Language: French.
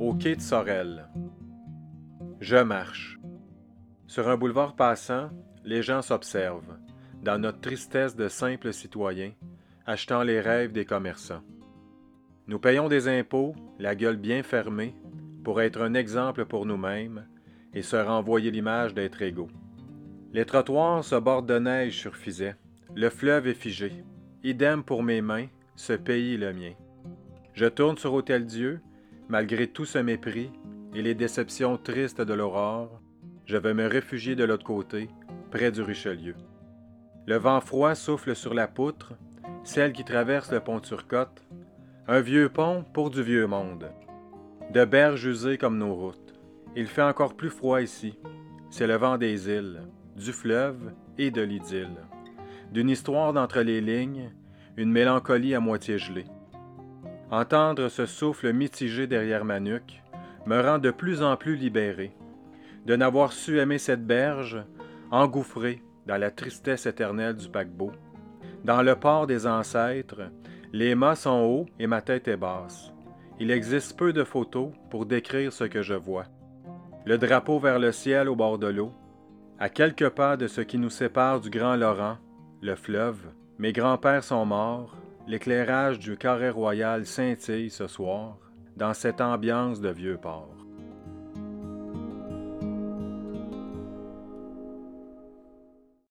au quai de Sorel. Je marche. Sur un boulevard passant, les gens s'observent, dans notre tristesse de simples citoyens, achetant les rêves des commerçants. Nous payons des impôts, la gueule bien fermée, pour être un exemple pour nous-mêmes et se renvoyer l'image d'être égaux. Les trottoirs se bordent de neige sur Fizet. Le fleuve est figé. Idem pour mes mains, ce pays est le mien. Je tourne sur Hôtel-Dieu, malgré tout ce mépris et les déceptions tristes de l'aurore, je vais me réfugier de l'autre côté, près du Richelieu. Le vent froid souffle sur la poutre, celle qui traverse le pont Turcotte, un vieux pont pour du vieux monde. De berges usées comme nos routes. Il fait encore plus froid ici. C'est le vent des îles, du fleuve et de l'idylle. D'une histoire d'entre les lignes, une mélancolie à moitié gelée. Entendre ce souffle mitigé derrière ma nuque me rend de plus en plus libéré. De n'avoir su aimer cette berge, engouffrée dans la tristesse éternelle du paquebot. Dans le port des ancêtres, les mâts sont hauts et ma tête est basse. Il existe peu de photos pour décrire ce que je vois. Le drapeau vers le ciel au bord de l'eau, à quelques pas de ce qui nous sépare du Grand Laurent, le fleuve. Mes grands-pères sont morts, l'éclairage du carré royal scintille ce soir dans cette ambiance de vieux port.